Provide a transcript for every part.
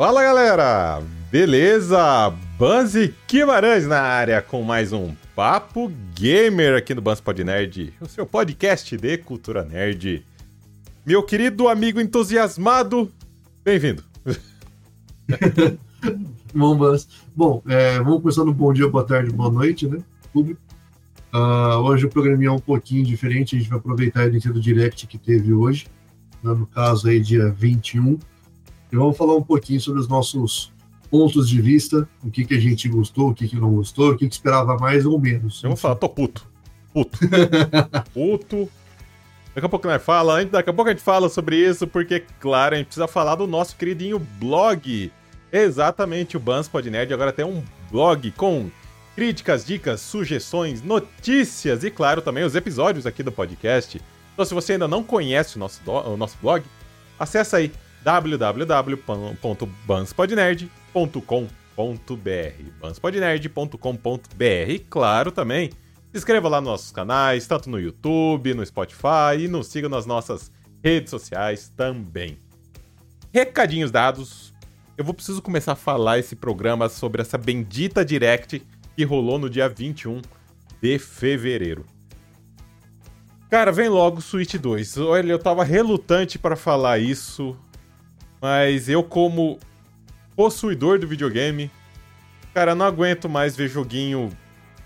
Fala galera, beleza? Banzi Guimarães na área com mais um Papo Gamer aqui no Banz Pod Nerd, o seu podcast de cultura nerd. Meu querido amigo entusiasmado, bem-vindo. Bom, Banz. Bom, é, vamos começar no bom dia, boa tarde, boa noite, né? Uh, hoje o programinha é um pouquinho diferente, a gente vai aproveitar a Nintendo Direct que teve hoje, né, no caso aí dia 21, e vamos falar um pouquinho sobre os nossos pontos de vista, o que, que a gente gostou, o que, que não gostou, o que, que esperava mais ou menos. Eu vou falar, tô puto. Puto. puto. Daqui a pouco nós fala, daqui a pouco a gente fala sobre isso, porque, claro, a gente precisa falar do nosso queridinho blog. Exatamente, o Bans Nerd agora tem um blog com críticas, dicas, sugestões, notícias e, claro, também os episódios aqui do podcast. Então, se você ainda não conhece o nosso, o nosso blog, acessa aí www.banspodnerd.com.br banspodnerd.com.br claro, também se inscreva lá nos nossos canais, tanto no YouTube, no Spotify e nos siga nas nossas redes sociais também. Recadinhos dados. Eu vou preciso começar a falar esse programa sobre essa bendita Direct que rolou no dia 21 de fevereiro. Cara, vem logo Switch 2. Olha, eu tava relutante para falar isso mas eu, como possuidor do videogame, cara, não aguento mais ver joguinho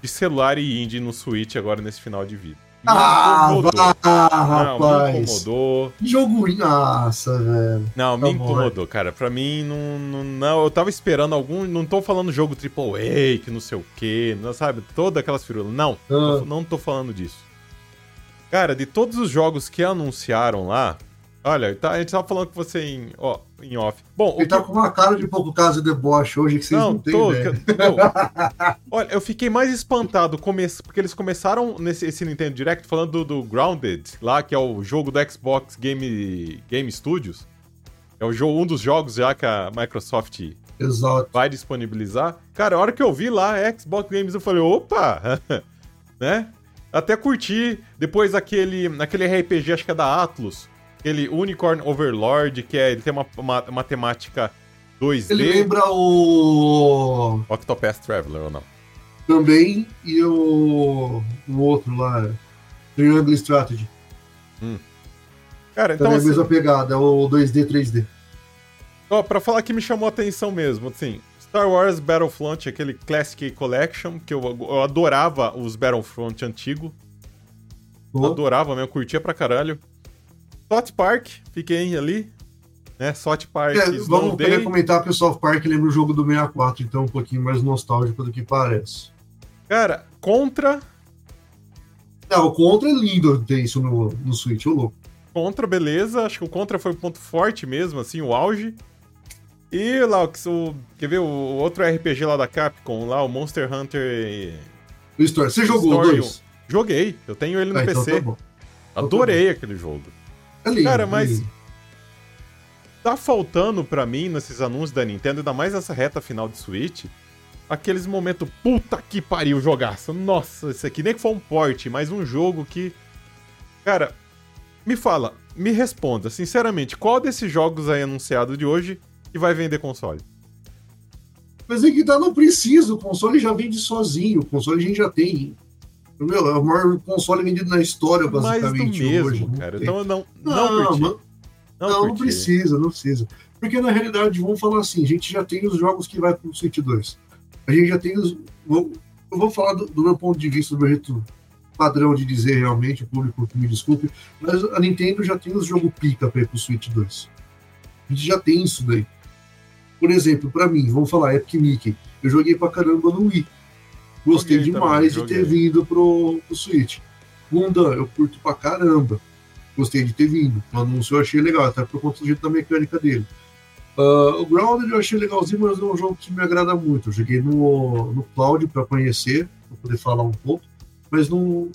de celular e indie no Switch agora nesse final de vida. Me ah, incomodou. Ah, não, rapaz. me incomodou. Jogo. Nossa, velho. Não, me tá incomodou, cara. Pra mim, não, não, não, Eu tava esperando algum. Não tô falando jogo AAA, que não sei o quê, não, sabe? Todas aquelas firulas. Não, ah. não tô falando disso. Cara, de todos os jogos que anunciaram lá, Olha, tá, a gente tava falando com você em, ó, em off. Bom, Ele tá com uma cara de pouco caso de deboche hoje que vocês não, não têm tô, olha, eu fiquei mais espantado come... porque eles começaram nesse esse Nintendo Direct falando do, do, Grounded, lá, que é o jogo do Xbox Game, Game Studios. É o jogo, um dos jogos já que a Microsoft Exato. vai disponibilizar. Cara, a hora que eu vi lá Xbox Games, eu falei, opa! né? Até curti. Depois aquele, aquele RPG, acho que é da Atlus aquele Unicorn Overlord, que é, ele tem uma, uma, uma temática 2D. Ele lembra o. Octopath Traveler ou não? Também, e o, o outro lá, Triangle Strategy. Hum. Cara, então. Também assim, é a mesma pegada, o 2D, 3D. Ó, pra falar que me chamou a atenção mesmo, assim, Star Wars Battlefront, aquele Classic Collection, que eu, eu adorava os Battlefront antigo. Oh. Adorava mesmo, curtia pra caralho. South Park, fiquei ali. Né? South Park. É, vamos querer comentar que o South Park lembra o jogo do 64, então é um pouquinho mais nostálgico do que parece. Cara, Contra. Não, o Contra é lindo ter isso no, no Switch, ô louco. Contra, beleza. Acho que o Contra foi o ponto forte mesmo, assim, o auge. E lá, o, quer ver o outro RPG lá da Capcom, lá, o Monster Hunter. Story. Você jogou Story, dois? Joguei, eu tenho ele no ah, PC. Então tá Adorei então tá aquele jogo. Lindo, Cara, mas. Tá faltando para mim nesses anúncios da Nintendo, ainda mais nessa reta final de Switch, aqueles momentos, puta que pariu, jogaço. Nossa, esse aqui nem que foi um porte, mas um jogo que. Cara, me fala, me responda, sinceramente, qual desses jogos aí anunciado de hoje que vai vender console? Mas é que tá, não precisa, o console já vende sozinho, o console a gente já tem. Meu, é o maior console vendido na história, basicamente. Mesmo, hoje. cara. Então não, não, não, não, não, não precisa, não precisa. Porque na realidade, vamos falar assim, a gente já tem os jogos que vai pro Switch 2. A gente já tem os. eu vou falar do, do, meu ponto de vista, do meu jeito padrão de dizer realmente, o público que me desculpe, mas a Nintendo já tem os jogos pica para ir pro Switch 2. A gente já tem isso daí. Por exemplo, para mim, vamos falar Epic Mickey. Eu joguei pra caramba no Wii. Gostei joguei demais também, de ter vindo pro, pro Switch. Gundam, eu curto pra caramba. Gostei de ter vindo. O anúncio eu achei legal, até por conta do jeito da mecânica dele. Uh, o Grounded eu achei legalzinho, mas não é um jogo que me agrada muito. Eu joguei no, no Cloud para conhecer, para poder falar um pouco, mas não,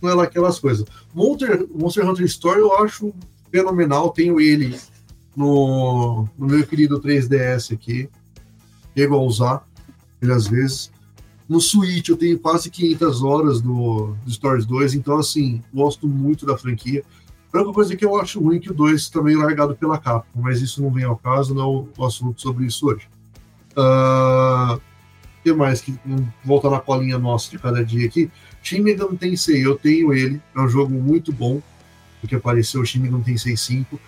não é lá aquelas coisas. Monster, Monster Hunter Story eu acho fenomenal. Tenho ele no, no meu querido 3DS aqui. Chego a usar ele às vezes. No Switch eu tenho quase 500 horas do, do Stories 2, então assim, gosto muito da franquia. A única coisa que eu acho ruim é que o 2 também largado pela Capcom, mas isso não vem ao caso, não é o assunto sobre isso hoje. Uh, que mais? Que, voltar na colinha nossa de cada dia aqui. Shin Megami Tensei, eu tenho ele, é um jogo muito bom, porque apareceu o Shin Megami Tensei 5.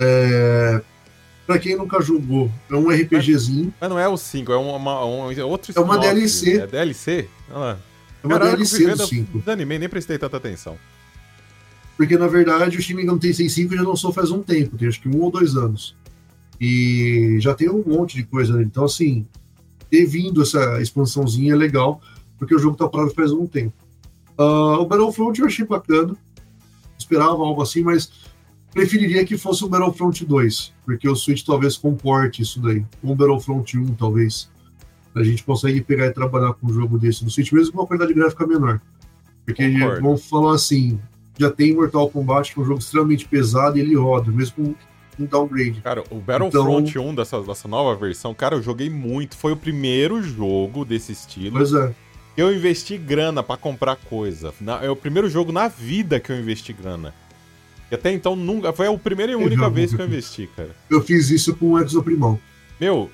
É, pra quem nunca jogou, é um RPGzinho. Mas não é o 5, é uma, um, é outro É uma DLC. É DLC? Olha lá. É uma Caralho, DLC do 5. Desanimei, nem prestei tanta atenção. Porque, na verdade, o Shin Megami Tensei 5 já lançou faz um tempo, tem acho que um ou dois anos. E já tem um monte de coisa nele. Então, assim, ter vindo essa expansãozinha é legal, porque o jogo tá parado faz um tempo. Uh, o Battlefront eu achei bacana, esperava algo assim, mas preferiria que fosse o Battlefront 2, porque o Switch talvez comporte isso daí. Ou o Battlefront 1, talvez. A gente consegue pegar e trabalhar com um jogo desse no Switch, mesmo com uma qualidade gráfica menor. Porque Concordo. vamos falar assim, já tem Mortal Kombat, que é um jogo extremamente pesado e ele roda, mesmo com um downgrade. Cara, o Battlefront então... 1 dessa, dessa nova versão, cara, eu joguei muito. Foi o primeiro jogo desse estilo. Pois é. Eu investi grana para comprar coisa. Na, é o primeiro jogo na vida que eu investi grana. E até então nunca. Foi a primeira e única vez que eu investi, cara. Eu fiz isso com o Exoprimão. Meu,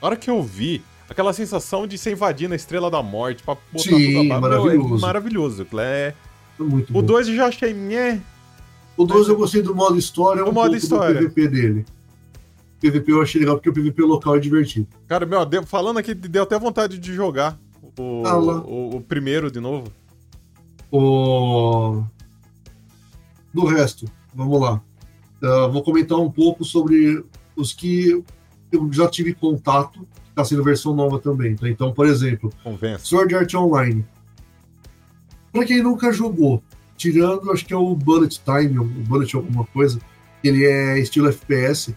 a hora que eu vi, aquela sensação de se invadir na Estrela da Morte pra botar Sim, tudo a maravilhoso. Meu, é maravilhoso. É... Muito o 2 eu já achei. Nhé, o 2 eu gostei do modo história, o um modo história. do PVP dele. O PVP eu achei legal porque o PVP local é divertido. Cara, meu, falando aqui, deu até vontade de jogar o, ah, o, o, primeiro de novo. O... Do resto, vamos lá. Uh, vou comentar um pouco sobre os que eu já tive contato, que está sendo versão nova também. Tá? Então, por exemplo, Convença. Sword Art Online. Para quem nunca jogou, tirando, acho que é o Bullet Time, o Bullet alguma coisa, ele é estilo FPS.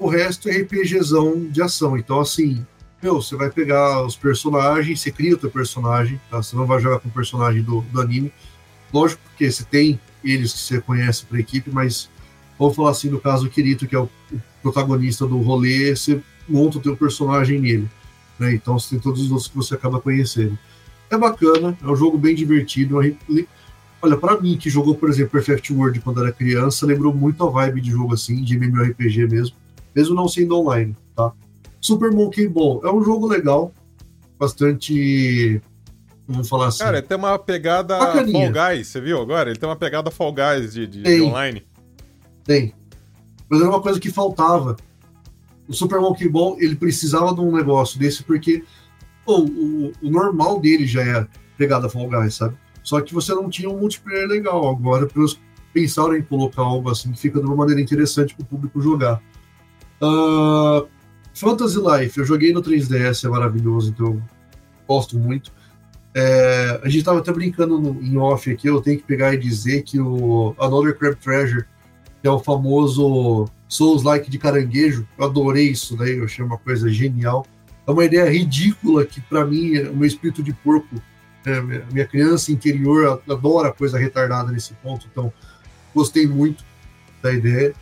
O resto é RPGzão de ação. Então, assim, meu, você vai pegar os personagens, você cria o teu personagem, tá? Você não vai jogar com o personagem do, do anime. Lógico que você tem eles que você conhece para equipe, mas vamos falar assim, no caso do Kirito, que é o, protagonista do rolê, você monta o teu personagem nele. Né? Então você tem todos os outros que você acaba conhecendo. É bacana, é um jogo bem divertido, Olha, para mim, que jogou, por exemplo, Perfect World quando era criança, lembrou muito a vibe de jogo assim, de MMORPG mesmo, mesmo não sendo online, tá? Super Monkey Ball é um jogo legal, bastante. Vamos falar assim. Cara, ele tem uma pegada Bacaninha. Fall Guys, você viu agora? Ele tem uma pegada Fall Guys de, de, de online. Tem. Mas era uma coisa que faltava. O Super Monkey Ball, ele precisava de um negócio desse, porque pô, o, o normal dele já é pegada Fall Guys, sabe? Só que você não tinha um multiplayer legal. Agora, eles pensaram em colocar algo assim que fica de uma maneira interessante para o público jogar. Uh, Fantasy Life, eu joguei no 3DS, é maravilhoso, então gosto muito. É, a gente estava até brincando no, em off aqui, eu tenho que pegar e dizer que o Another Crab Treasure, que é o famoso Souls-like de caranguejo, eu adorei isso daí, eu achei uma coisa genial. É uma ideia ridícula que, para mim, o meu espírito de porco é, minha criança interior adora coisa retardada nesse ponto, então gostei muito da ideia.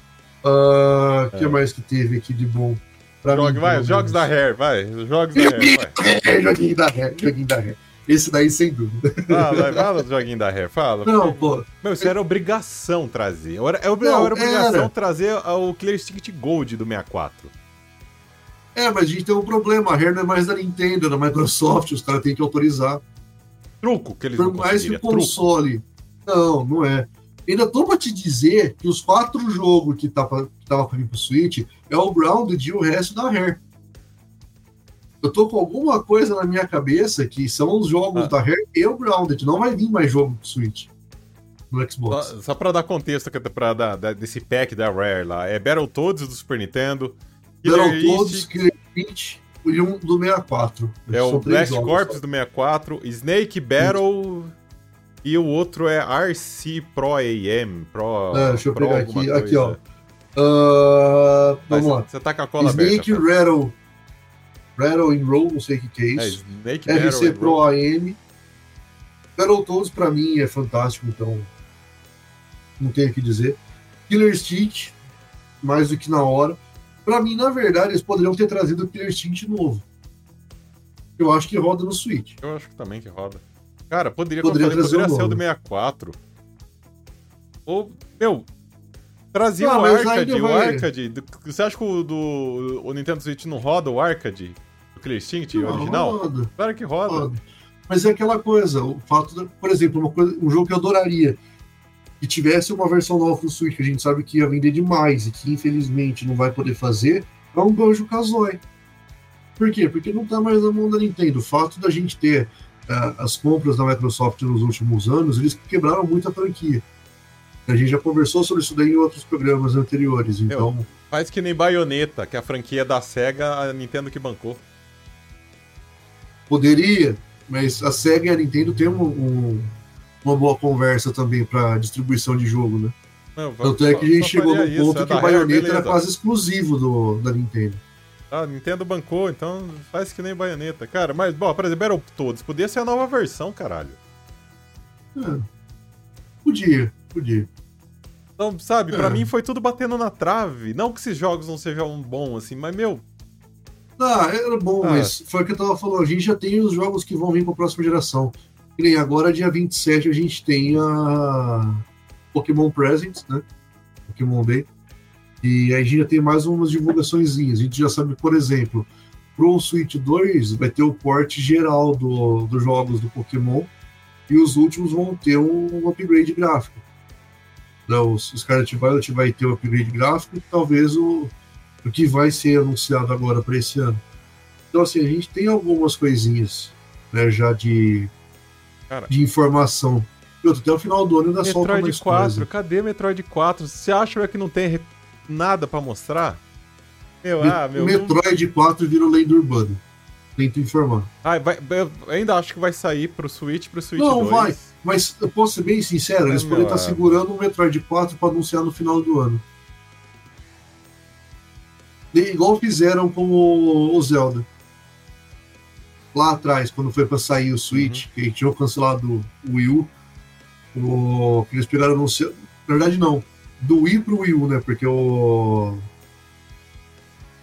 O uh, é. que mais que teve aqui de bom? Jogue, mim, vai, jogos da Hair, vai. Jogos da Hair, vai. joguinho da Hair, joguinho da Hair. Esse daí, sem dúvida. Fala, fala do joguinho da Hair, fala. Não, pô. Meu, isso era obrigação trazer. Era, era, Não, era obrigação era. trazer o Clear Stick Gold do 64. É, mas a gente tem um problema. A Hair não é mais da Nintendo, é da Microsoft. Os caras têm que autorizar. Truco que eles Por mais que o console. Truco. Não, não é. Ainda tô pra te dizer que os quatro jogos que, tá pra, que tava pra vir pro Switch é o Grounded e o resto da Rare. Eu tô com alguma coisa na minha cabeça que são os jogos ah. da Rare e o Grounded. Não vai vir mais jogo pro Switch. No Xbox. Só, só pra dar contexto pra, da, da, desse pack da Rare lá. É Battletoads do Super Nintendo. Battletoads, Killer Instinct e um do 64. É o Blast jogos, Corps do 64, Snake Battle e o outro é RC Pro AM. Pro, é, deixa eu Pro pegar aqui. Coisa. Aqui, ó. Uh, vamos lá. Você tá com a cola Snake aberta, Rattle. Rattle and Roll, não sei o que, que é isso. É, RC Pro Roll. AM. Battletoads pra mim é fantástico, então não tenho o que dizer. Killer Stick, mais do que na hora. Para mim, na verdade, eles poderiam ter trazido o Killer Instinct novo. Eu acho que roda no Switch. Eu acho que também que roda. Cara, poderia, poderia, falei, poderia ser o do 64. Ou, meu, Trazia ah, o Arcade, o Arcade. Você acha que o, do, o Nintendo Switch não roda o Arcade? O Clear Instinct não, original? Roda. Claro que roda. roda. Mas é aquela coisa, o fato, de, por exemplo, uma coisa, um jogo que eu adoraria que tivesse uma versão nova do Switch, que a gente sabe que ia vender demais e que infelizmente não vai poder fazer, é um Banjo Kazooie. Por quê? Porque não tá mais na mão da Nintendo. O fato da gente ter uh, as compras da Microsoft nos últimos anos, eles quebraram muito a franquia. A gente já conversou sobre isso daí em outros programas anteriores, então... Meu, faz que nem Bayonetta, que a franquia da SEGA, a Nintendo que bancou. Poderia, mas a SEGA e a Nintendo têm um, um, uma boa conversa também para distribuição de jogo, né? Não, Tanto é que a gente chegou no ponto é que o Bayonetta era quase exclusivo do, da Nintendo. Ah, Nintendo bancou, então faz que nem Bayonetta. Cara, mas, bom, por exemplo, Battletoads, podia ser a nova versão, caralho. É, podia, podia. Então, sabe, é. para mim foi tudo batendo na trave. Não que esses jogos não sejam bons, assim, mas, meu... Ah, era bom, ah. mas foi o que eu tava falando. A gente já tem os jogos que vão vir pra próxima geração. E nem agora, dia 27, a gente tem a Pokémon Presents, né? Pokémon Day. E aí a gente já tem mais umas divulgações. A gente já sabe, por exemplo, pro Switch 2 vai ter o porte geral do, dos jogos do Pokémon e os últimos vão ter um upgrade gráfico. Então, o Scarlet Violet vai ter o um upgrade gráfico e talvez o, o que vai ser anunciado agora para esse ano. Então, assim, a gente tem algumas coisinhas né, já de, Cara, de informação. E outro, até o final do ano ainda Metroid solta mais 4, coisa. cadê Metroid 4? Você acha que não tem nada para mostrar? Meu, ah, meu. Metroid 4 virou lenda urbana. Tento informar. Ah, vai, eu ainda acho que vai sair pro Switch pro Switch não, 2. Não, vai. Mas eu posso ser bem sincero, é, eles podem estar segurando o Metroid 4 para anunciar no final do ano. Igual fizeram com o, o Zelda. Lá atrás, quando foi para sair o Switch, uhum. que tinham cancelado o Wii U, o, eles pegaram anunciar. Na verdade, não do Wii pro Wii U, né? Porque o.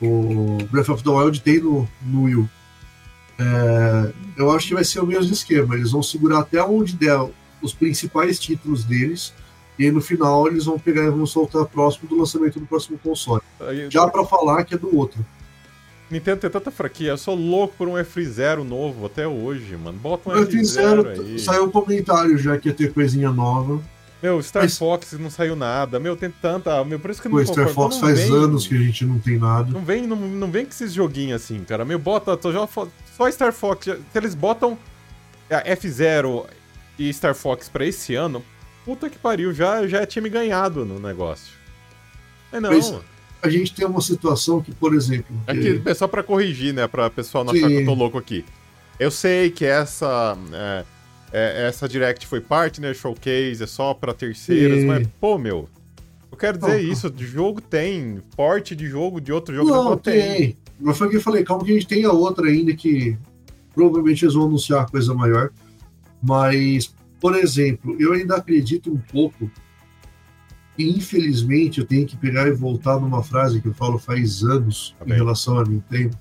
O Breath of the Wild tem no, no Wii U. É, eu acho que vai ser o mesmo esquema. Eles vão segurar até onde der os principais títulos deles. E aí no final eles vão pegar e vão soltar próximo do lançamento do próximo console. Aí, Já para falar que é do outro. Nintendo tem tanta fraquia, eu sou louco por um F0 novo até hoje, mano. Bota um F0 aí. Saiu um comentário já que ia ter coisinha nova. Meu, Star Mas... Fox não saiu nada. Meu, tem tanta. Meu, por isso que não Pô, Star Fox faz vem... anos que a gente não tem nada. Não vem, não, não vem com esses joguinhos assim, cara. Meu, bota. Só Star Fox. Se eles botam F0 e Star Fox pra esse ano, puta que pariu, já, já é time ganhado no negócio. É não. Mas a gente tem uma situação que, por exemplo. Aqui, é só pra corrigir, né? Pra pessoal não Sim. achar que eu tô louco aqui. Eu sei que essa. É é, essa Direct foi partner, showcase, é só para terceiros, e... mas, pô, meu, eu quero dizer oh, isso, de jogo tem, porte de jogo de outro jogo não, tem. tem. Mas foi o que eu falei, calma que a gente tem a outra ainda que provavelmente eles vão anunciar coisa maior. Mas, por exemplo, eu ainda acredito um pouco e infelizmente eu tenho que pegar e voltar numa frase que eu falo faz anos tá em relação a Nintendo.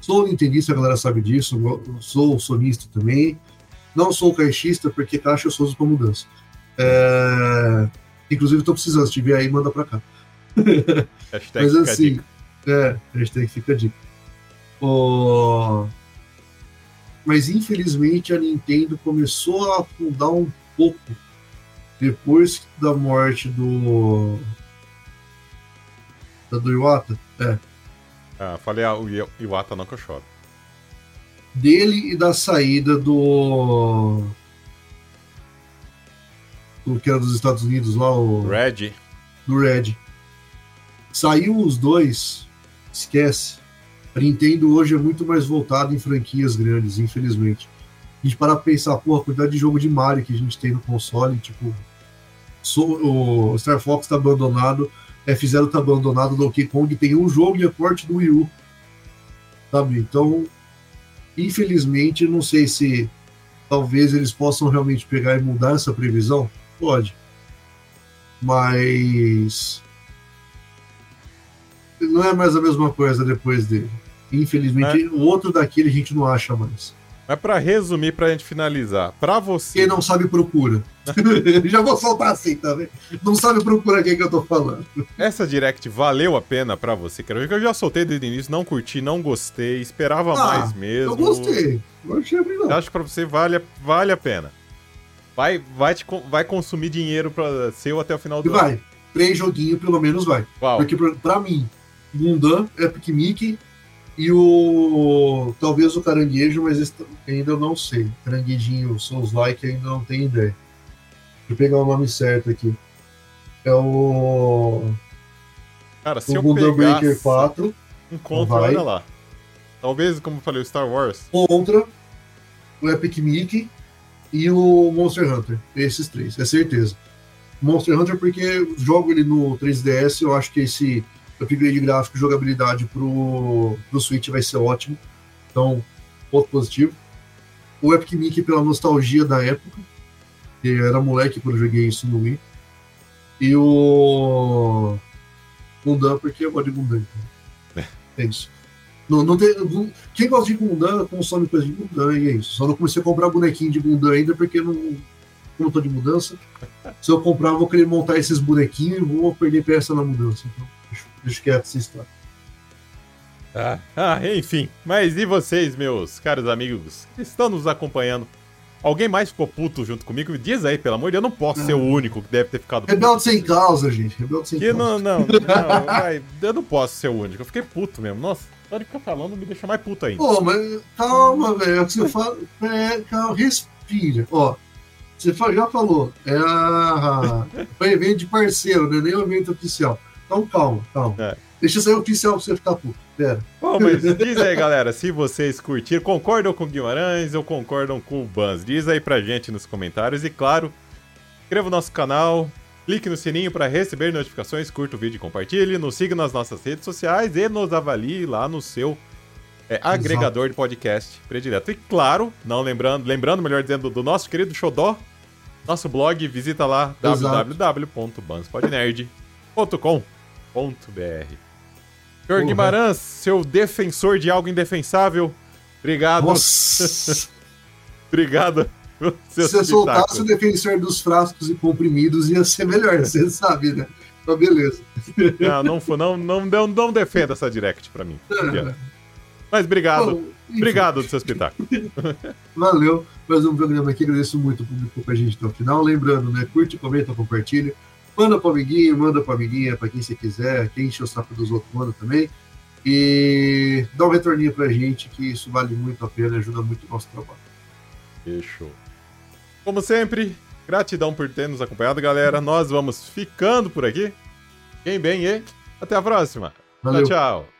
Sou nintendista, a galera sabe disso, sou sonista também. Não sou caixista, porque caixa eu sou para mudança. É... Inclusive, estou precisando. Se tiver aí, manda para cá. Mas assim, é, hashtag fica a dica. Oh... Mas infelizmente a Nintendo começou a afundar um pouco depois da morte do. Da do Iwata. É. Ah, falei ah, o Iwata não que eu choro dele e da saída do. do que era dos Estados Unidos lá, o. Red. Do Red. Saiu os dois, esquece. A Nintendo hoje é muito mais voltada em franquias grandes, infelizmente. A gente para pensar, pô, a quantidade de jogo de Mario que a gente tem no console, tipo. o Star Fox tá abandonado, F0 tá abandonado, Donkey Kong tem um jogo de aporte do Wii U. Sabe? Então, Infelizmente, não sei se talvez eles possam realmente pegar e mudar essa previsão. Pode. Mas não é mais a mesma coisa depois dele. Infelizmente, é. o outro daquele a gente não acha mais. Mas pra resumir, pra gente finalizar, pra você. Quem não sabe, procura. Já vou soltar assim, tá vendo? Não sabe, procura quem que eu tô falando. Essa direct valeu a pena pra você, quero ver que eu já soltei desde o início, não curti, não gostei, esperava ah, mais mesmo. Eu gostei. Não achei não. Acho que pra você vale, vale a pena. Vai, vai, te, vai consumir dinheiro pra seu até o final do e ano. Vai. Três joguinhos, pelo menos vai. Qual? Porque pra, pra mim, Mundan, Epic Mickey e o. Talvez o caranguejo, mas ainda eu não sei. Caranguejinho Souls Like ainda não tenho ideia. Deixa eu pegar o nome certo aqui. É o. Cara, se o eu pegasse Breaker 4. Encontro, olha lá. Talvez, como eu falei, o Star Wars. Contra o Epic Mickey e o Monster Hunter. Esses três, é certeza. Monster Hunter porque jogo ele no 3DS, eu acho que esse upgrade gráfico e jogabilidade pro, pro Switch vai ser ótimo. Então, ponto positivo. O Epic Mickey pela nostalgia da época, que era moleque quando eu joguei isso no Wii. E o Gundam, porque eu gosto de Gundam. Então. É isso. Não, não tem, quem gosta de Gundam consome coisa de Gundam e é isso. Só não comecei a comprar bonequinho de Gundam ainda porque não, como eu tô de mudança. Se eu comprar, eu vou querer montar esses bonequinhos e vou perder peça na mudança. Então, deixa, deixa quieto essa história. Ah, ah, enfim. Mas e vocês, meus caros amigos, que estão nos acompanhando? Alguém mais ficou puto junto comigo? Me diz aí, pelo amor de Deus, eu não posso ser o único que deve ter ficado Rebelde sem causa, gente. Rebelde sem que causa. Não, não, não, vai, eu não posso ser o único. Eu fiquei puto mesmo. Nossa, só de ficar falando me deixa mais puto ainda. Pô, mas calma, velho. É você fala. É, calma, respira. Ó, você já falou. É a. Foi evento de parceiro, né? Nem o evento oficial. Então calma, calma. É. Deixa sair oficial pra você ficar puto. Pera. Bom, mas diz aí, galera, se vocês curtiram, concordam com o Guimarães ou concordam com o Bans? Diz aí pra gente nos comentários. E claro, inscreva o nosso canal, clique no sininho para receber notificações, curta o vídeo e compartilhe, nos siga nas nossas redes sociais e nos avalie lá no seu é, agregador de podcast predileto. E claro, não lembrando, lembrando, melhor dizendo, do nosso querido Xodó, nosso blog, visita lá www.banspodnerd.com.br. Senhor uhum. Guimarães, seu defensor de algo indefensável, obrigado. obrigado. Se você soltasse o defensor dos frascos e comprimidos, ia ser melhor, você sabe, né? Então, beleza. Não, não, não, não, não, não defenda essa direct pra mim. Mas obrigado. Bom, obrigado do seu espetáculo. Valeu. Mais um programa aqui. Agradeço muito o público com a gente até o final. Lembrando, né? Curte, comenta, compartilha. Manda pro amiguinho, manda pra amiguinha, pra quem você quiser. Quem enche o saco dos outros, manda também. E dá um retorninho pra gente, que isso vale muito a pena, ajuda muito o nosso trabalho. Fechou. Como sempre, gratidão por ter nos acompanhado, galera. Nós vamos ficando por aqui. Quem bem e até a próxima. Valeu. Tchau, tchau.